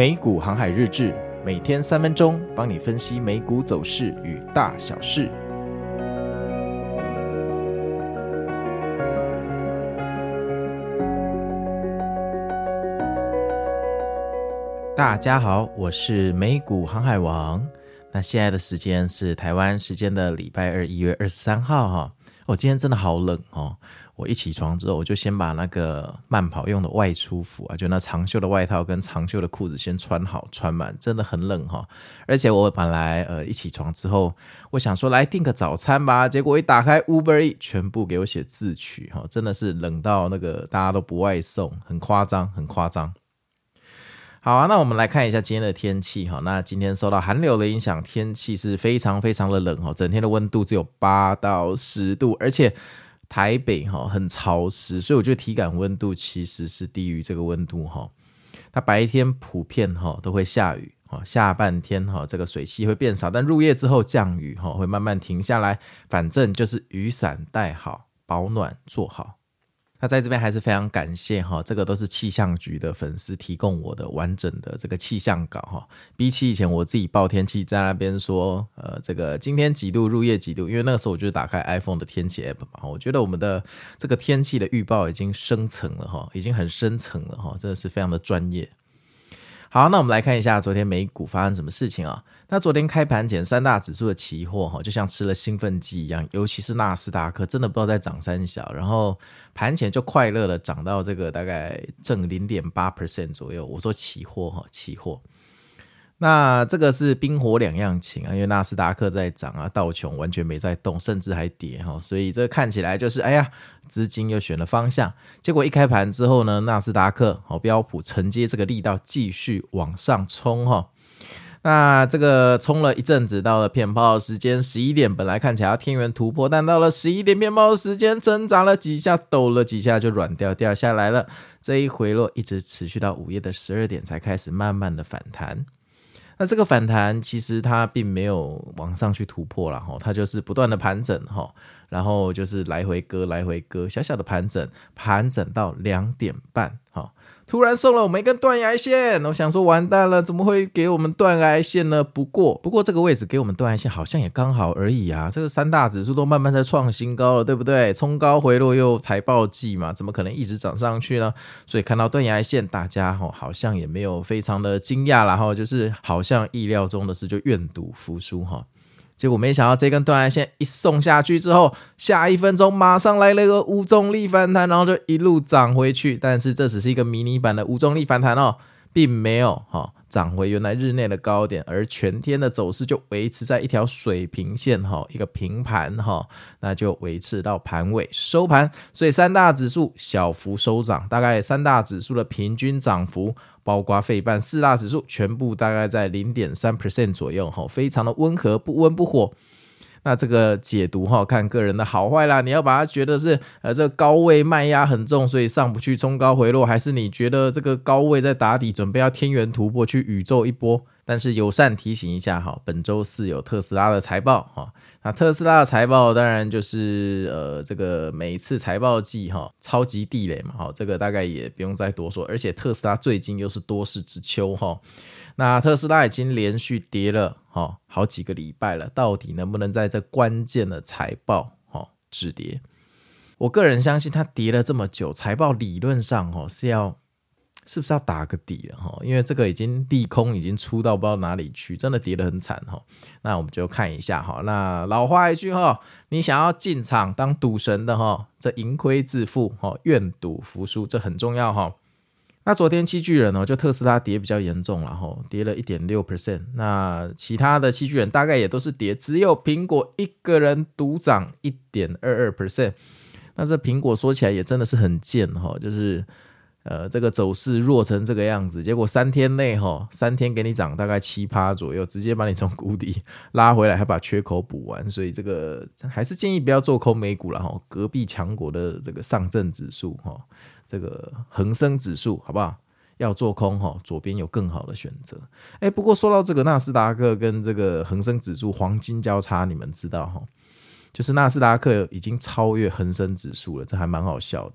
美股航海日志，每天三分钟，帮你分析美股走势与大小事。大家好，我是美股航海王。那现在的时间是台湾时间的礼拜二，一月二十三号哈。哦，今天真的好冷哦。我一起床之后，我就先把那个慢跑用的外出服啊，就那长袖的外套跟长袖的裤子先穿好穿满，真的很冷哈。而且我本来呃一起床之后，我想说来订个早餐吧，结果一打开 Uber 全部给我写自取哈，真的是冷到那个大家都不外送，很夸张，很夸张。好啊，那我们来看一下今天的天气哈。那今天受到寒流的影响，天气是非常非常的冷哈，整天的温度只有八到十度，而且。台北哈很潮湿，所以我觉得体感温度其实是低于这个温度哈。它白天普遍哈都会下雨哈，下半天哈这个水汽会变少，但入夜之后降雨哈会慢慢停下来，反正就是雨伞带好，保暖做好。那在这边还是非常感谢哈，这个都是气象局的粉丝提供我的完整的这个气象稿哈。比起以前我自己报天气在那边说，呃，这个今天几度，入夜几度，因为那个时候我就打开 iPhone 的天气 App 嘛，我觉得我们的这个天气的预报已经深层了哈，已经很深层了哈，真的是非常的专业。好，那我们来看一下昨天美股发生什么事情啊？那昨天开盘前三大指数的期货哈，就像吃了兴奋剂一样，尤其是纳斯达克，真的不知道在涨三小，然后盘前就快乐的涨到这个大概正零点八 percent 左右。我说期货哈，期货。那这个是冰火两样情啊，因为纳斯达克在涨啊，道琼完全没在动，甚至还跌哈，所以这看起来就是哎呀，资金又选了方向。结果一开盘之后呢，纳斯达克和标普承接这个力道继续往上冲哈。那这个冲了一阵子，到了骗炮时间十一点，本来看起来要天元突破，但到了十一点骗炮时间挣扎了几下，抖了几下就软掉掉下来了。这一回落一直持续到午夜的十二点才开始慢慢的反弹。那这个反弹其实它并没有往上去突破了哈，它就是不断的盘整哈，然后就是来回割来回割，小小的盘整，盘整到两点半哈。突然送了我们一根断崖线，我想说完蛋了，怎么会给我们断崖线呢？不过，不过这个位置给我们断崖线好像也刚好而已啊。这个三大指数都慢慢在创新高了，对不对？冲高回落又财报季嘛，怎么可能一直涨上去呢？所以看到断崖线，大家哈好像也没有非常的惊讶，然后就是好像意料中的事就愿赌服输哈。结果没想到这根断崖线一送下去之后，下一分钟马上来了一个无重力反弹，然后就一路涨回去。但是这只是一个迷你版的无重力反弹哦，并没有哈涨回原来日内的高点，而全天的走势就维持在一条水平线哈，一个平盘哈，那就维持到盘尾收盘。所以三大指数小幅收涨，大概三大指数的平均涨幅。包括费半四大指数全部大概在零点三 percent 左右，哈，非常的温和，不温不火。那这个解读哈，看个人的好坏啦。你要把它觉得是呃这个高位卖压很重，所以上不去，冲高回落，还是你觉得这个高位在打底，准备要天元突破去宇宙一波？但是友善提醒一下哈，本周四有特斯拉的财报哈。那特斯拉的财报当然就是呃这个每一次财报季哈超级地雷嘛哈，这个大概也不用再多说。而且特斯拉最近又是多事之秋哈，那特斯拉已经连续跌了哈好几个礼拜了，到底能不能在这关键的财报哈止跌？我个人相信它跌了这么久，财报理论上哈是要。是不是要打个底了哈？因为这个已经利空已经出到不知道哪里去，真的跌得很惨哈。那我们就看一下哈。那老话一句哈，你想要进场当赌神的哈，这盈亏自负哈，愿赌服输，这很重要哈。那昨天七巨人呢，就特斯拉跌比较严重了哈，跌了一点六 percent。那其他的七巨人大概也都是跌，只有苹果一个人独涨一点二二 percent。那这苹果说起来也真的是很贱哈，就是。呃，这个走势弱成这个样子，结果三天内哈，三天给你涨大概七趴左右，直接把你从谷底拉回来，还把缺口补完，所以这个还是建议不要做空美股了哈。隔壁强国的这个上证指数哈，这个恒生指数好不好？要做空哈，左边有更好的选择。哎，不过说到这个纳斯达克跟这个恒生指数黄金交叉，你们知道哈？就是纳斯达克已经超越恒生指数了，这还蛮好笑的。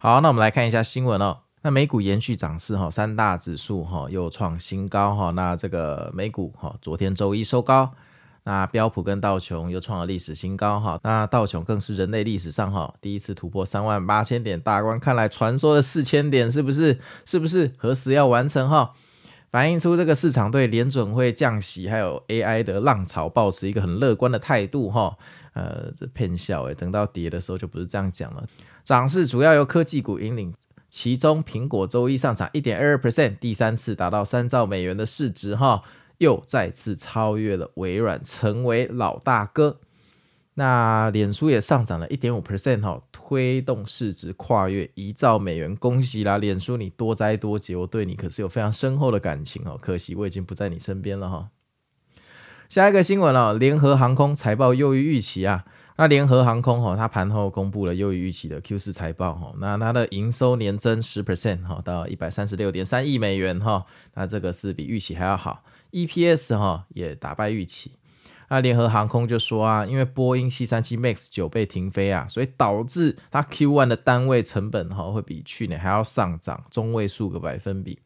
好，那我们来看一下新闻哦。那美股延续涨势哈，三大指数哈又创新高哈。那这个美股哈，昨天周一收高，那标普跟道琼又创了历史新高哈。那道琼更是人类历史上哈第一次突破三万八千点大关，看来传说的四千点是不是？是不是？何时要完成哈？反映出这个市场对联准会降息还有 AI 的浪潮抱持一个很乐观的态度哈。呃，这骗笑诶，等到跌的时候就不是这样讲了。涨势主要由科技股引领。其中，苹果周一上涨一点二二 percent，第三次达到三兆美元的市值，哈，又再次超越了微软，成为老大哥。那脸书也上涨了一点五 percent，哈，推动市值跨越一兆美元，恭喜啦，脸书，你多灾多劫，我对你可是有非常深厚的感情哦，可惜我已经不在你身边了哈。下一个新闻了，联合航空财报优于预期啊。那联合航空哈，它盘后公布了优于预期的 Q 四财报哈，那它的营收年增十 percent 哈，到一百三十六点三亿美元哈，那这个是比预期还要好，EPS 哈也打败预期。那联合航空就说啊，因为波音七三七 MAX 九被停飞啊，所以导致它 Q one 的单位成本哈会比去年还要上涨中位数个百分比。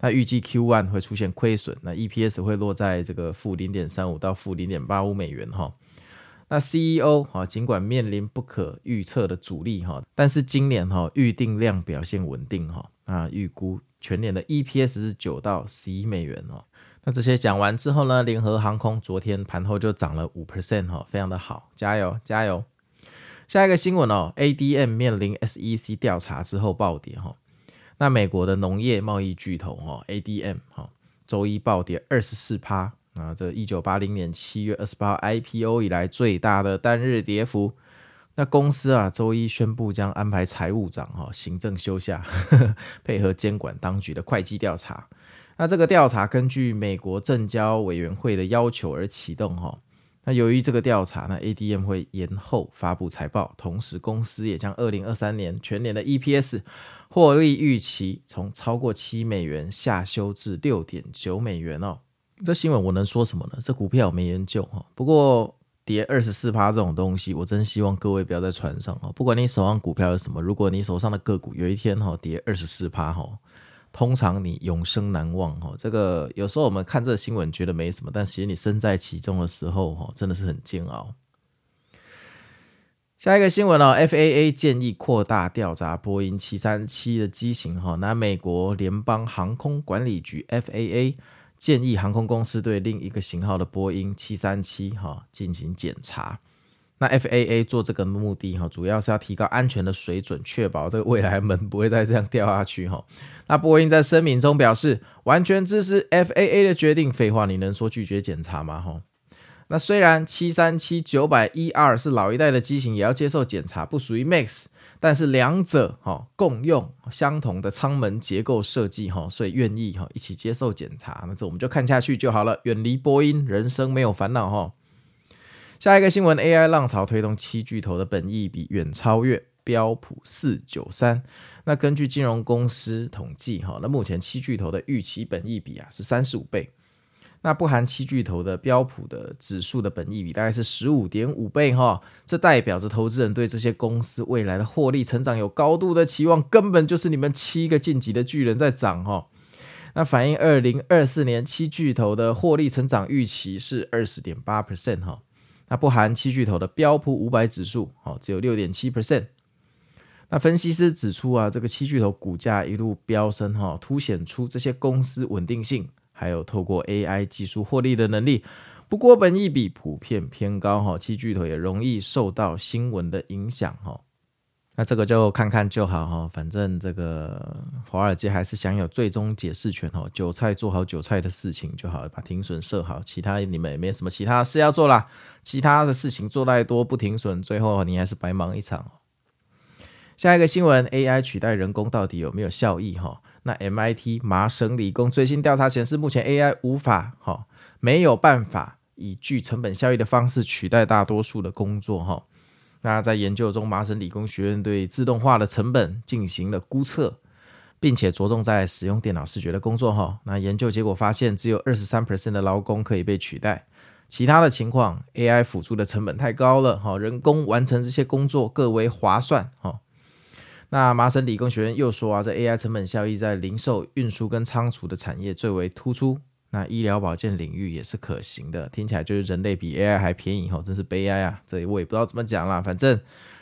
那预计 Q one 会出现亏损，那 EPS 会落在这个负零点三五到负零点八五美元哈。那 CEO 哈，尽管面临不可预测的阻力哈，但是今年哈预定量表现稳定哈，那预估全年的 EPS 是九到十一美元哦。那这些讲完之后呢，联合航空昨天盘后就涨了五 percent 哈，非常的好，加油加油。下一个新闻哦，ADM 面临 SEC 调查之后暴跌哈。那美国的农业贸易巨头哈 ADM 哈，周一暴跌二十四趴。啊，这一九八零年七月二十八号 IPO 以来最大的单日跌幅。那公司啊，周一宣布将安排财务长哈行政休假，呵 呵配合监管当局的会计调查。那这个调查根据美国证交委员会的要求而启动哈。那由于这个调查，那 ADM 会延后发布财报，同时公司也将二零二三年全年的 EPS 获利预期从超过七美元下修至六点九美元哦。这新闻我能说什么呢？这股票我没研究哈。不过跌二十四趴这种东西，我真希望各位不要在船上哈。不管你手上股票有什么，如果你手上的个股有一天哈跌二十四趴哈，通常你永生难忘哈。这个有时候我们看这新闻觉得没什么，但其实你身在其中的时候哈，真的是很煎熬。下一个新闻哦，FAA 建议扩大调查波音七三七的机型哈。那美国联邦航空管理局 FAA。建议航空公司对另一个型号的波音七三七哈进行检查。那 FAA 做这个目的哈，主要是要提高安全的水准，确保这个未来门不会再这样掉下去哈。那波音在声明中表示，完全支持 FAA 的决定。废话，你能说拒绝检查吗？哈。那虽然七三七九百 ER 是老一代的机型，也要接受检查，不属于 Max。但是两者哈共用相同的舱门结构设计哈，所以愿意哈一起接受检查。那这我们就看下去就好了，远离波音，人生没有烦恼哈。下一个新闻，AI 浪潮推动七巨头的本益比远超越标普四九三。那根据金融公司统计哈，那目前七巨头的预期本益比啊是三十五倍。那不含七巨头的标普的指数的本益比大概是十五点五倍哈，这代表着投资人对这些公司未来的获利成长有高度的期望，根本就是你们七个晋级的巨人在涨哈。那反映二零二四年七巨头的获利成长预期是二十点八 percent 哈，那不含七巨头的标普五百指数哦，只有六点七 percent。那分析师指出啊，这个七巨头股价一路飙升哈，凸显出这些公司稳定性。还有透过 AI 技术获利的能力，不过本益比普遍偏高哈，七巨头也容易受到新闻的影响哈。那这个就看看就好哈，反正这个华尔街还是享有最终解释权哈。韭菜做好韭菜的事情就好，把停损设好，其他你们也没什么其他事要做啦。其他的事情做太多不停损，最后你还是白忙一场。下一个新闻，AI 取代人工到底有没有效益哈？那 MIT 麻省理工最新调查显示，目前 AI 无法哈，没有办法以具成本效益的方式取代大多数的工作哈。那在研究中，麻省理工学院对自动化的成本进行了估测，并且着重在使用电脑视觉的工作哈。那研究结果发现，只有二十三 percent 的劳工可以被取代，其他的情况 AI 辅助的成本太高了哈，人工完成这些工作更为划算哈。那麻省理工学院又说啊，这 AI 成本效益在零售、运输跟仓储的产业最为突出。那医疗保健领域也是可行的，听起来就是人类比 AI 还便宜哦，真是悲哀啊！这我也不知道怎么讲啦，反正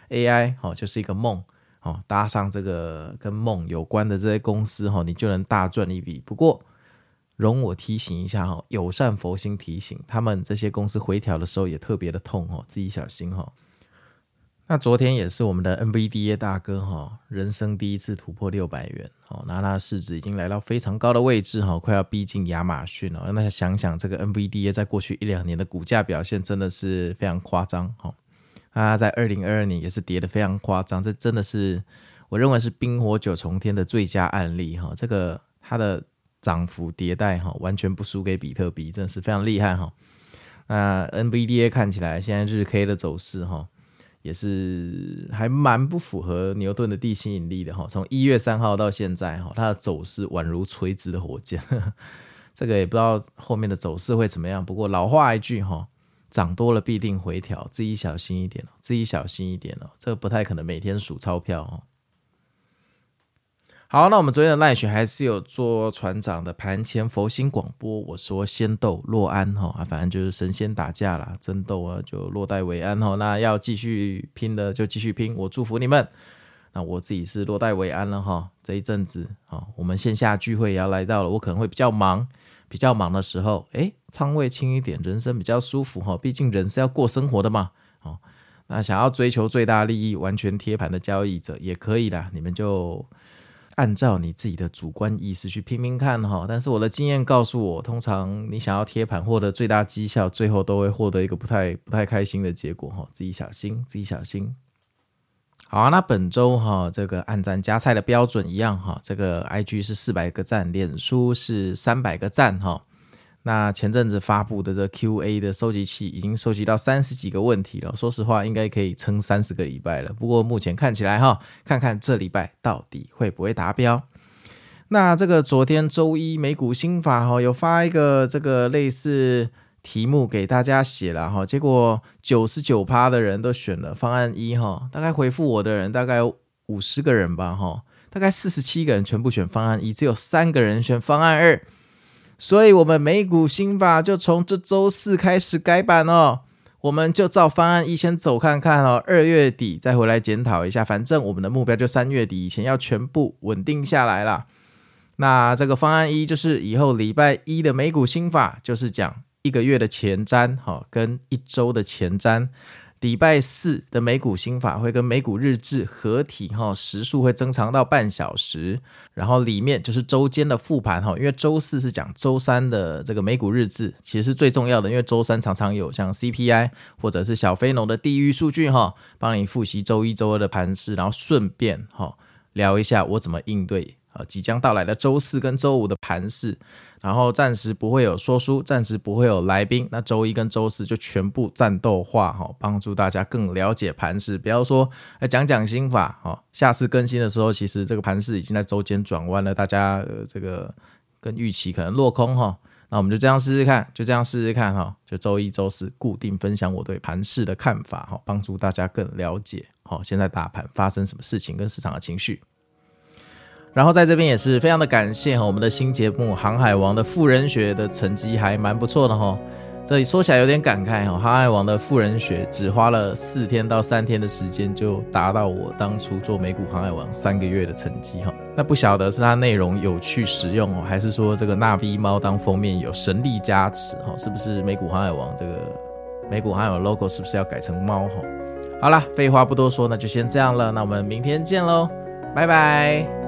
AI 哦就是一个梦哦，搭上这个跟梦有关的这些公司哦，你就能大赚一笔。不过容我提醒一下哈，友善佛心提醒，他们这些公司回调的时候也特别的痛哦，自己小心哈。那昨天也是我们的 NVDA 大哥哈，人生第一次突破六百元哦，那它市值已经来到非常高的位置哈，快要逼近亚马逊了。那想想这个 NVDA 在过去一两年的股价表现真的是非常夸张哈，它在二零二二年也是跌得非常夸张，这真的是我认为是冰火九重天的最佳案例哈。这个它的涨幅迭代哈，完全不输给比特币，真的是非常厉害哈。那 NVDA 看起来现在日 K 的走势哈。也是还蛮不符合牛顿的地心引力的哈，从一月三号到现在哈，它的走势宛如垂直的火箭，这个也不知道后面的走势会怎么样。不过老话一句哈，涨多了必定回调，自己小心一点，自己小心一点哦，这个不太可能每天数钞票哦。好，那我们昨天的赖雪还是有做船长的盘前佛心广播。我说仙斗若安哈啊，反正就是神仙打架啦，争斗啊就落袋为安哈。那要继续拼的就继续拼，我祝福你们。那我自己是落袋为安了哈。这一阵子啊，我们线下聚会也要来到了，我可能会比较忙，比较忙的时候，诶，仓位轻一点，人生比较舒服哈。毕竟人是要过生活的嘛。哦，那想要追求最大利益，完全贴盘的交易者也可以啦，你们就。按照你自己的主观意识去拼拼看哈，但是我的经验告诉我，通常你想要贴盘获得最大绩效，最后都会获得一个不太不太开心的结果哈，自己小心，自己小心。好啊，那本周哈这个按赞加菜的标准一样哈，这个 IG 是四百个赞，脸书是三百个赞哈。那前阵子发布的这 Q&A 的收集器已经收集到三十几个问题了，说实话应该可以撑三十个礼拜了。不过目前看起来哈，看看这礼拜到底会不会达标。那这个昨天周一美股新法哈有发一个这个类似题目给大家写了哈，结果九十九趴的人都选了方案一哈，大概回复我的人大概有五十个人吧哈，大概四十七个人全部选方案一，只有三个人选方案二。所以，我们美股新法就从这周四开始改版哦。我们就照方案一先走看看哦，二月底再回来检讨一下。反正我们的目标就三月底以前要全部稳定下来了。那这个方案一就是以后礼拜一的美股新法，就是讲一个月的前瞻，哈，跟一周的前瞻。礼拜四的美股新法会跟美股日志合体哈，时数会增长到半小时，然后里面就是周间的复盘哈，因为周四是讲周三的这个美股日志，其实是最重要的，因为周三常常有像 CPI 或者是小非农的地域数据哈，帮你复习周一周二的盘势，然后顺便哈聊一下我怎么应对啊即将到来的周四跟周五的盘势。然后暂时不会有说书，暂时不会有来宾。那周一跟周四就全部战斗化哈，帮助大家更了解盘势。不要说哎讲讲心法哈，下次更新的时候，其实这个盘势已经在周间转弯了，大家呃这个跟预期可能落空哈。那我们就这样试试看，就这样试试看哈，就周一周四固定分享我对盘势的看法哈，帮助大家更了解好现在大盘发生什么事情跟市场的情绪。然后在这边也是非常的感谢哈，我们的新节目《航海王》的富人学的成绩还蛮不错的哈。这里说起来有点感慨哈，《航海王》的富人学只花了四天到三天的时间就达到我当初做美股《航海王》三个月的成绩哈。那不晓得是它内容有趣实用哦，还是说这个纳 V 猫当封面有神力加持哈？是不是美股《航海王》这个美股《航海王》logo 是不是要改成猫哈？好了，废话不多说，那就先这样了，那我们明天见喽，拜拜。